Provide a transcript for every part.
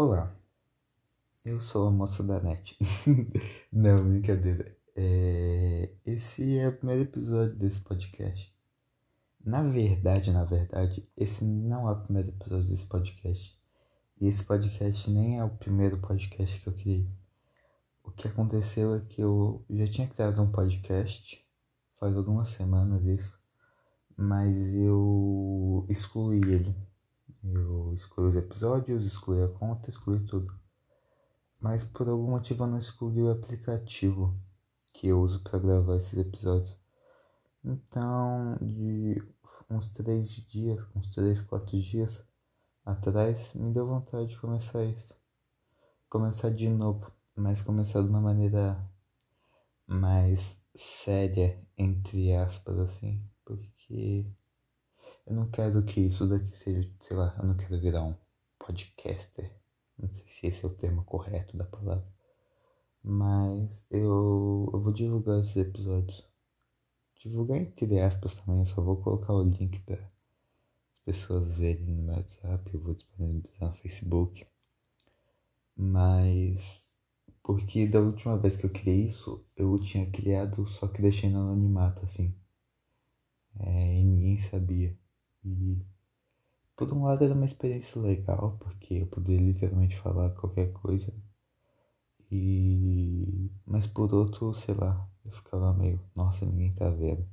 Olá, eu sou a moça da net. Não, brincadeira. É... Esse é o primeiro episódio desse podcast. Na verdade, na verdade, esse não é o primeiro episódio desse podcast. E esse podcast nem é o primeiro podcast que eu criei. O que aconteceu é que eu já tinha criado um podcast faz algumas semanas isso, mas eu excluí ele eu excluí os episódios, excluí a conta, excluí tudo. Mas por algum motivo eu não excluí o aplicativo que eu uso para gravar esses episódios. Então, de uns três dias, uns três, quatro dias atrás, me deu vontade de começar isso. Começar de novo, mas começar de uma maneira mais séria, entre aspas, assim, porque eu não quero que isso daqui seja, sei lá, eu não quero virar um podcaster. Não sei se esse é o termo correto da palavra. Mas eu, eu vou divulgar esses episódios. Divulgar entre aspas também, eu só vou colocar o link para as pessoas verem no meu WhatsApp, eu vou disponibilizar no Facebook. Mas porque da última vez que eu criei isso, eu tinha criado, só que deixei no anonimato assim. É, e ninguém sabia. E por um lado era uma experiência legal, porque eu poderia literalmente falar qualquer coisa. E mas por outro, sei lá, eu ficava meio, nossa, ninguém tá vendo.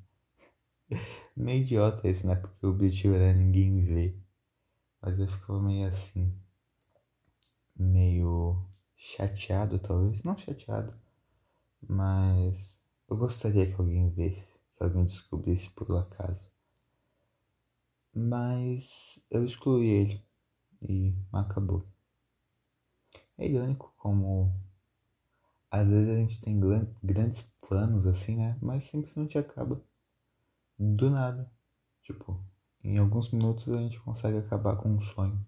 meio idiota isso, né? Porque o objetivo era ninguém ver. Mas eu ficava meio assim, meio chateado talvez, não chateado, mas eu gostaria que alguém visse, que alguém descobrisse por acaso. Mas eu excluí ele e acabou. É irônico como às vezes a gente tem grandes planos assim, né? Mas simplesmente acaba do nada. Tipo, em alguns minutos a gente consegue acabar com um sonho.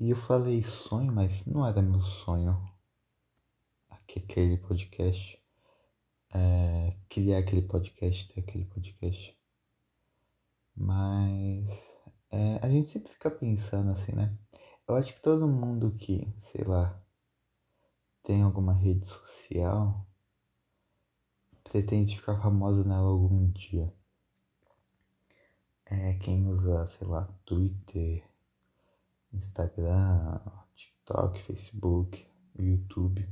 E eu falei sonho, mas não era meu sonho aquele podcast. É, criar aquele podcast, ter aquele podcast. Mas é, a gente sempre fica pensando assim, né? Eu acho que todo mundo que, sei lá, tem alguma rede social pretende ficar famoso nela algum dia. É, quem usa, sei lá, Twitter, Instagram, TikTok, Facebook, YouTube.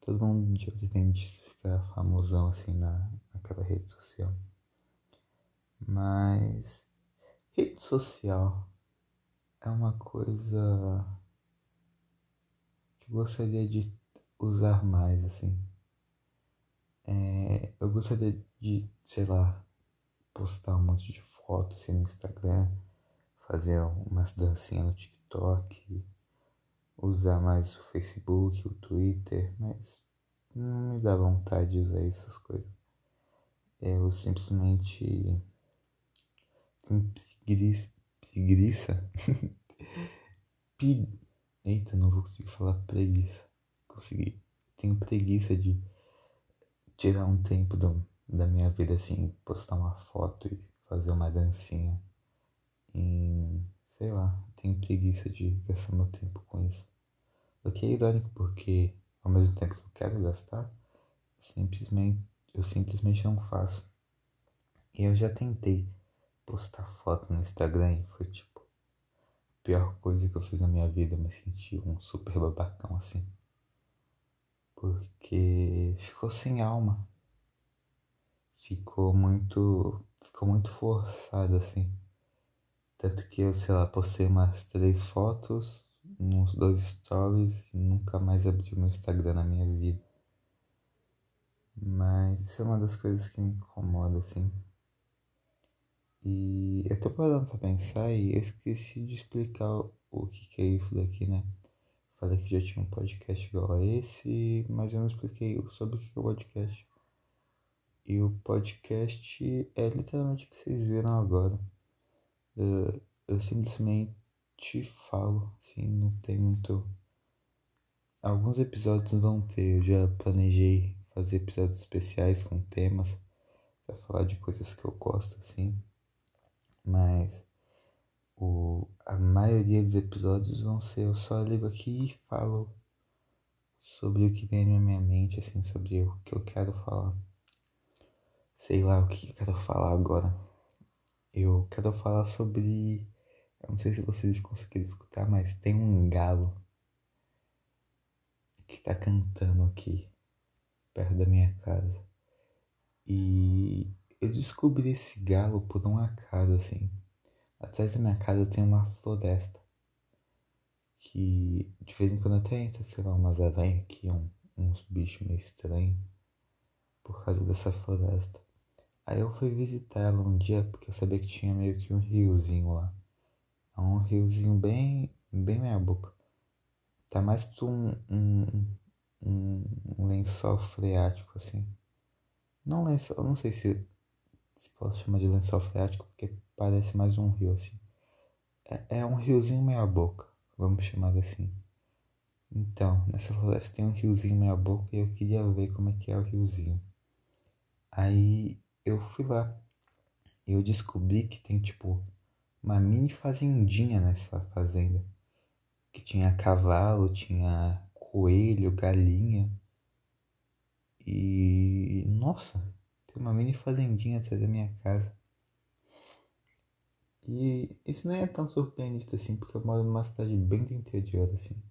Todo mundo dia pretende ficar famosão assim na, naquela rede social. Mas rede social é uma coisa que eu gostaria de usar mais, assim. É, eu gostaria de, sei lá, postar um monte de fotos assim, no Instagram, fazer umas dancinhas no TikTok, usar mais o Facebook, o Twitter, mas não me dá vontade de usar essas coisas. Eu simplesmente preguiça. preguiça. Eita, não vou conseguir falar preguiça. Consegui. Tenho preguiça de tirar um tempo do, da minha vida assim, postar uma foto e fazer uma dancinha. E, sei lá, tenho preguiça de gastar meu tempo com isso. O que é irônico porque ao mesmo tempo que eu quero gastar, simplesmente eu simplesmente não faço. E eu já tentei postar foto no Instagram e foi tipo a pior coisa que eu fiz na minha vida. Eu me senti um super babacão assim. Porque ficou sem alma. Ficou muito. Ficou muito forçado assim. Tanto que eu, sei lá, postei umas três fotos, uns dois stories e nunca mais abri o meu Instagram na minha vida. Mas isso é uma das coisas que me incomoda, assim. E eu tô parando pra pensar e eu esqueci de explicar o que, que é isso daqui, né? Falei que já tinha um podcast igual a esse, mas eu não expliquei sobre o que é o podcast. E o podcast é literalmente o que vocês viram agora. Eu, eu simplesmente falo, assim, não tem muito. Alguns episódios vão ter, eu já planejei fazer episódios especiais com temas para falar de coisas que eu gosto, assim. Mas o, a maioria dos episódios vão ser eu só ligo aqui e falo sobre o que vem na minha mente, assim, sobre o que eu quero falar. Sei lá o que eu quero falar agora. Eu quero falar sobre. Eu não sei se vocês conseguiram escutar, mas tem um galo que tá cantando aqui, perto da minha casa. E eu descobri esse galo por um acaso, assim. Atrás da minha casa tem uma floresta. Que de vez em quando até entra, sei lá, umas aranhas aqui, um, uns bichos meio estranhos. Por causa dessa floresta. Aí eu fui visitar ela um dia porque eu sabia que tinha meio que um riozinho lá. É um riozinho bem, bem meia boca. Tá mais pra um, um, um, lençol freático, assim. Não lençol, eu não sei se, se posso chamar de lençol freático, porque parece mais um rio, assim. É, é um riozinho meia boca, vamos chamar assim. Então, nessa floresta tem um riozinho meia boca e eu queria ver como é que é o riozinho. Aí eu fui lá. E eu descobri que tem tipo uma mini fazendinha nessa fazenda. Que tinha cavalo, tinha coelho, galinha. E nossa, tem uma mini fazendinha atrás da minha casa. E isso não é tão surpreendente assim, porque eu moro numa cidade bem do interior, assim.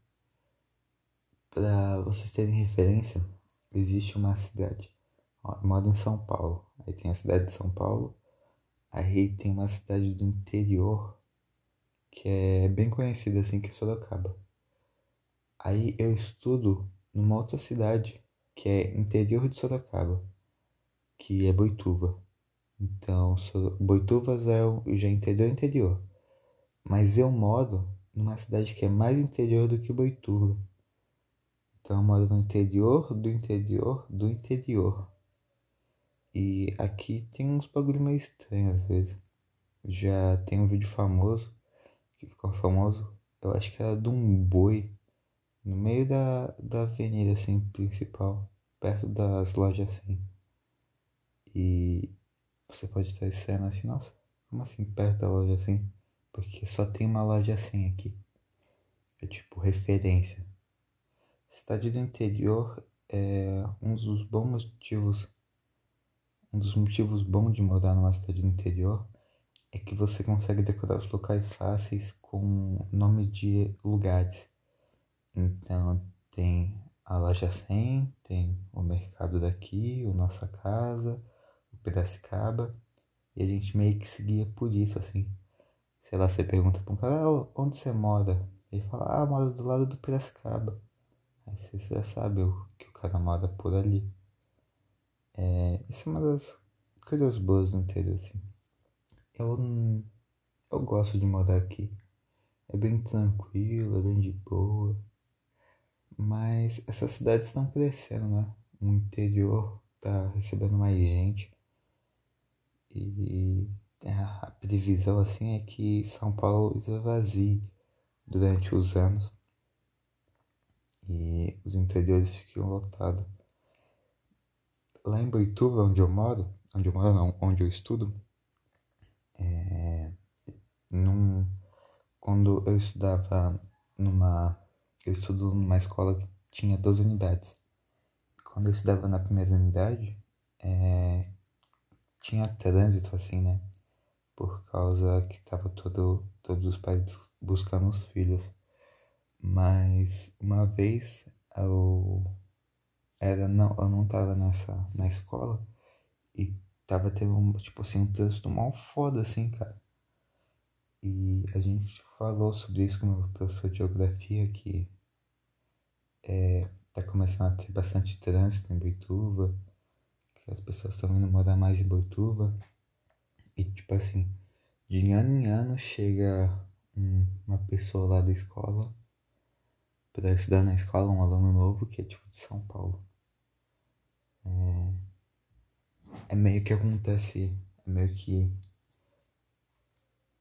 Pra vocês terem referência, existe uma cidade. Eu moro em São Paulo. Aí tem a cidade de São Paulo. Aí tem uma cidade do interior que é bem conhecida assim, que é Sorocaba. Aí eu estudo numa outra cidade que é interior de Sorocaba, que é Boituva. Então, Boituva já é, já é interior interior. Mas eu moro numa cidade que é mais interior do que Boituva. Então eu moro no interior do interior do interior. E aqui tem uns bagulho meio estranho às vezes. Já tem um vídeo famoso, que ficou famoso, eu acho que era de um boi no meio da, da avenida assim principal, perto das lojas assim. E você pode estar estranhando assim, nossa, como assim perto da loja assim? Porque só tem uma loja assim aqui. É tipo referência. Cidade do interior é um dos bons motivos um dos motivos bons de morar numa cidade do interior é que você consegue decorar os locais fáceis com nome de lugares. Então tem a loja 100, tem o mercado daqui, o Nossa Casa, Piracicaba, e a gente meio que seguia por isso, assim. Sei lá, você pergunta para um cara, ah, onde você mora? Ele fala, ah, moro do lado do Piracicaba. Aí você já sabe que o cara mora por ali. É, isso é uma das coisas boas do interior, assim. Eu, eu gosto de morar aqui. É bem tranquilo, é bem de boa. Mas essas cidades estão crescendo, né? O interior tá recebendo mais gente. E a previsão, assim, é que São Paulo esvazie durante os anos. E os interiores fiquem lotados. Lá em Boituva, onde eu moro, onde eu moro não, onde eu estudo, é, num, quando eu estudava numa, eu estudo numa escola que tinha 12 unidades. Quando eu estudava na primeira unidade, é, tinha trânsito assim, né? Por causa que tava todo, todos os pais buscando os filhos. Mas uma vez eu era não, eu não tava nessa na escola e tava tendo um, tipo assim, um trânsito mal foda assim, cara. E a gente falou sobre isso com o professor de geografia que é, tá começando a ter bastante trânsito em Boituva, as pessoas estão indo morar mais em Boituva. E tipo assim, de ano em ano chega um, uma pessoa lá da escola para estudar na escola, um aluno novo que é tipo de São Paulo. É, é meio que acontece, é meio que.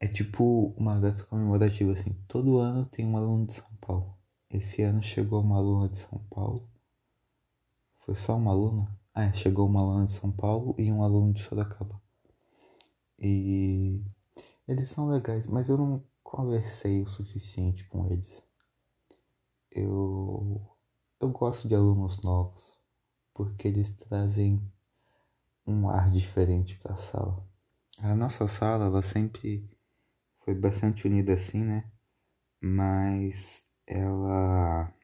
É tipo uma data comemorativa, assim. Todo ano tem um aluno de São Paulo. Esse ano chegou uma aluna de São Paulo. Foi só uma aluna? Ah, chegou uma aluna de São Paulo e um aluno de Sorocaba. E eles são legais, mas eu não conversei o suficiente com eles. Eu, eu gosto de alunos novos, porque eles trazem um ar diferente para a sala. A nossa sala, ela sempre foi bastante unida assim, né? Mas ela.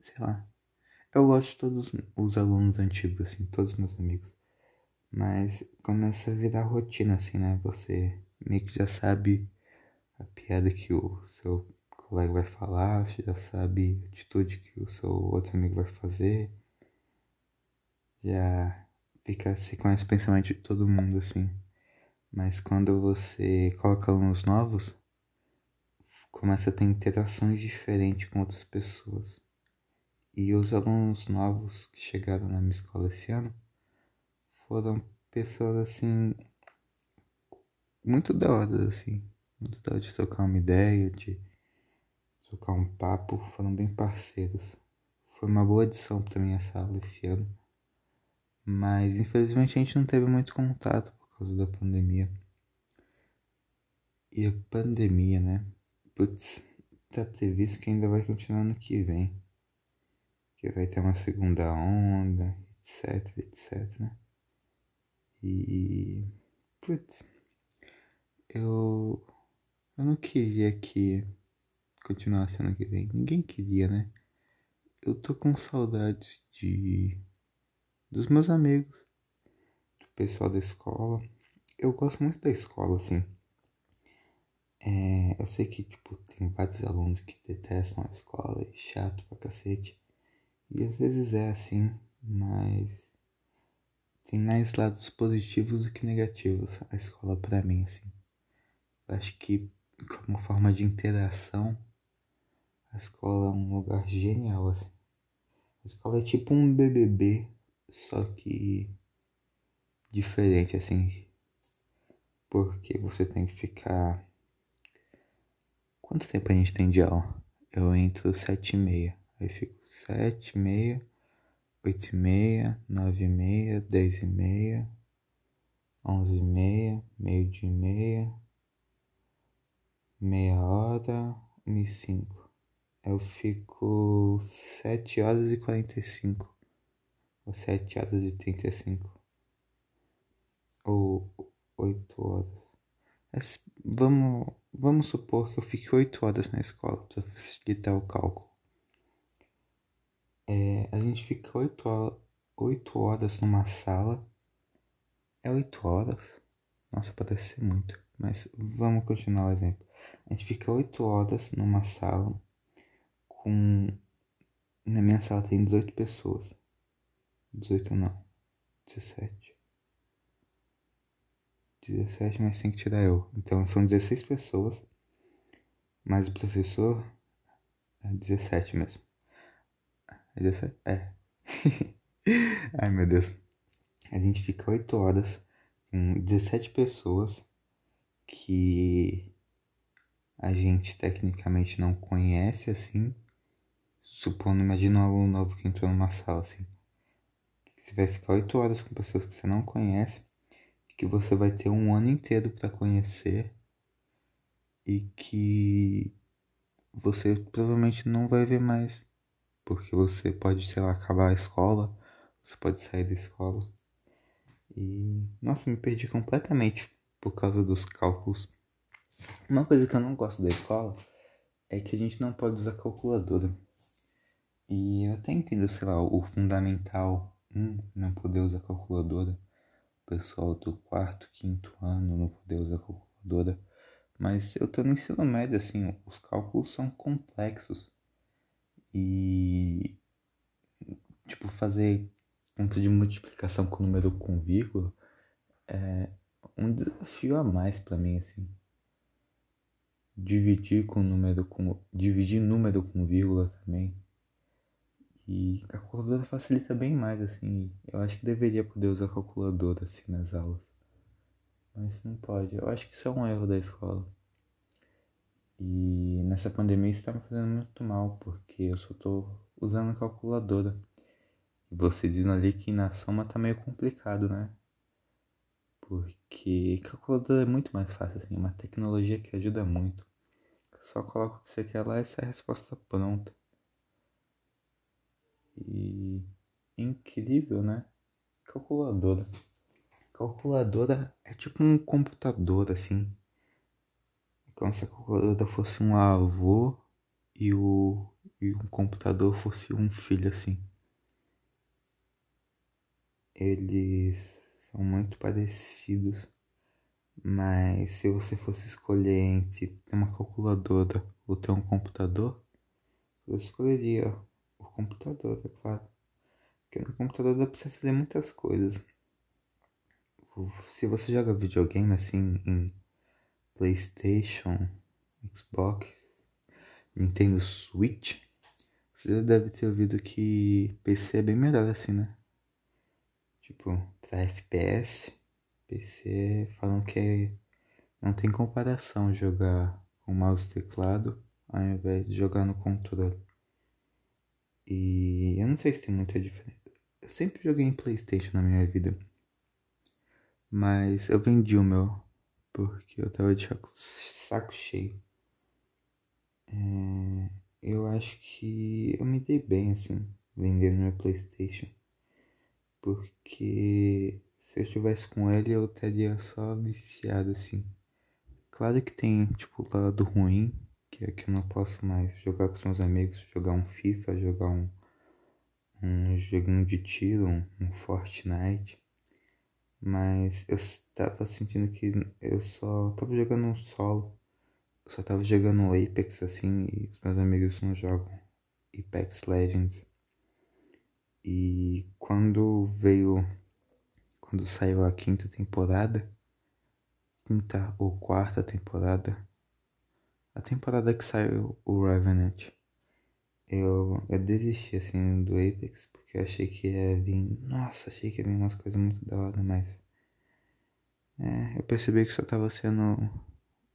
Sei lá. Eu gosto de todos os alunos antigos, assim, todos meus amigos. Mas começa a virar rotina, assim, né? Você meio que já sabe a piada que o seu colega vai falar, você já sabe a atitude que o seu outro amigo vai fazer. Já fica, se conhece o pensamento de todo mundo, assim. Mas quando você coloca alunos novos, começa a ter interações diferentes com outras pessoas. E os alunos novos que chegaram na minha escola esse ano foram pessoas assim muito da hora, assim, muito da hora de trocar uma ideia, de trocar um papo, foram bem parceiros. Foi uma boa adição pra minha sala esse ano. Mas infelizmente a gente não teve muito contato por causa da pandemia. E a pandemia, né? Putz, tá previsto que ainda vai continuar no que vem que vai ter uma segunda onda, etc, etc. E. Putz. Eu. Eu não queria que continuasse ano que vem. Ninguém queria, né? Eu tô com saudades de. dos meus amigos, do pessoal da escola. Eu gosto muito da escola, assim. É, eu sei que, tipo, tem vários alunos que detestam a escola e chato pra cacete. E às vezes é assim, mas tem mais lados positivos do que negativos a escola para mim, assim. Eu acho que como forma de interação, a escola é um lugar genial, assim. A escola é tipo um BBB, só que diferente, assim. Porque você tem que ficar. Quanto tempo a gente tem de aula? Eu entro sete e meia. Aí fico sete, meia, oito e meia, nove e meia, dez e meia, onze e meia, meio dia e meia, meia hora, uma e cinco. Eu fico sete horas e quarenta e cinco, ou sete horas e trinta e cinco, ou oito horas. Mas vamos, vamos supor que eu fique oito horas na escola para facilitar o cálculo. É, a gente fica oito horas, oito horas numa sala. É oito horas? Nossa, parece ser muito. Mas vamos continuar o exemplo. A gente fica oito horas numa sala com. Na minha sala tem 18 pessoas. 18 não. 17. 17, mas tem que tirar eu. Então são 16 pessoas. Mas o professor é 17 mesmo. É. Ai meu Deus. A gente fica 8 horas com 17 pessoas que a gente tecnicamente não conhece assim. Supondo, imagina um aluno novo que entrou numa sala assim. Você vai ficar 8 horas com pessoas que você não conhece, que você vai ter um ano inteiro para conhecer e que você provavelmente não vai ver mais porque você pode, sei lá, acabar a escola, você pode sair da escola. E, nossa, me perdi completamente por causa dos cálculos. Uma coisa que eu não gosto da escola é que a gente não pode usar calculadora. E eu até entendo, sei lá, o fundamental um, não poder usar calculadora. O pessoal do quarto, quinto ano não poder usar calculadora. Mas eu tô no ensino médio, assim, os cálculos são complexos. E tipo fazer conta de multiplicação com número com vírgula é um desafio a mais para mim assim. Dividir com número com dividir número com vírgula também. E a calculadora facilita bem mais assim. Eu acho que deveria poder usar calculadora assim nas aulas. Mas não pode. Eu acho que isso é um erro da escola. E nessa pandemia isso está me fazendo muito mal, porque eu só estou usando calculadora. E você dizendo ali que na soma tá meio complicado, né? Porque calculadora é muito mais fácil, assim, é uma tecnologia que ajuda muito. Só coloca o que você quer lá e sai a resposta pronta. E incrível, né? Calculadora. Calculadora é tipo um computador, assim. Como se a calculadora fosse um avô e o e um computador fosse um filho, assim. Eles são muito parecidos. Mas se você fosse escolher entre ter uma calculadora ou ter um computador, eu escolheria o computador, é claro. Porque no computador dá pra você fazer muitas coisas. Se você joga videogame assim em PlayStation, Xbox, Nintendo Switch, você já deve ter ouvido que PC é bem melhor assim, né? Tipo, pra FPS, PC falam que é, não tem comparação jogar com mouse e teclado ao invés de jogar no controle. E eu não sei se tem muita diferença. Eu sempre joguei em Playstation na minha vida. Mas eu vendi o meu. Porque eu tava de saco cheio. É, eu acho que eu me dei bem assim, vendendo meu Playstation. Porque se eu estivesse com ele eu estaria só viciado assim. Claro que tem tipo o lado ruim, que é que eu não posso mais jogar com os meus amigos, jogar um FIFA, jogar um, um joguinho de tiro, um, um Fortnite. Mas eu estava sentindo que eu só tava jogando um solo. Eu só tava jogando Apex assim e os meus amigos não jogam Apex Legends. E quando veio. Quando saiu a quinta temporada, quinta ou quarta temporada, a temporada que saiu o Revenant, eu, eu desisti assim do Apex, porque eu achei que ia vir. Nossa, achei que ia vir umas coisas muito da hora, mas. É, eu percebi que só tava sendo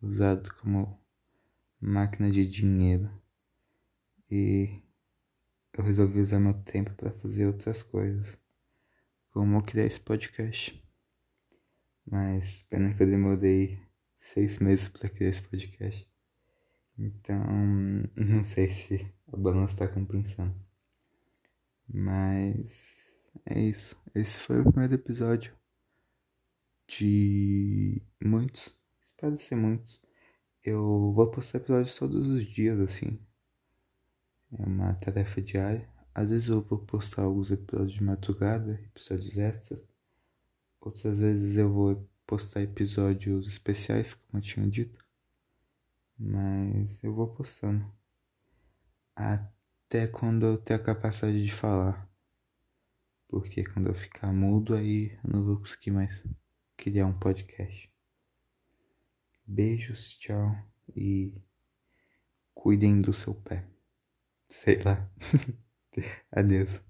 usado como máquina de dinheiro. E eu resolvi usar meu tempo para fazer outras coisas, como criar esse podcast. Mas pena que eu demorei seis meses para criar esse podcast. Então, não sei se a balança está compensando. Mas é isso. Esse foi o primeiro episódio de muitos. Espero ser muitos. Eu vou postar episódios todos os dias, assim. É uma tarefa diária. Às vezes eu vou postar alguns episódios de madrugada, episódios extras. Outras vezes eu vou postar episódios especiais, como eu tinha dito. Mas eu vou postando. Até quando eu ter a capacidade de falar. Porque quando eu ficar mudo aí eu não vou conseguir mais criar um podcast. Beijos, tchau e cuidem do seu pé. Sei lá. Adeus.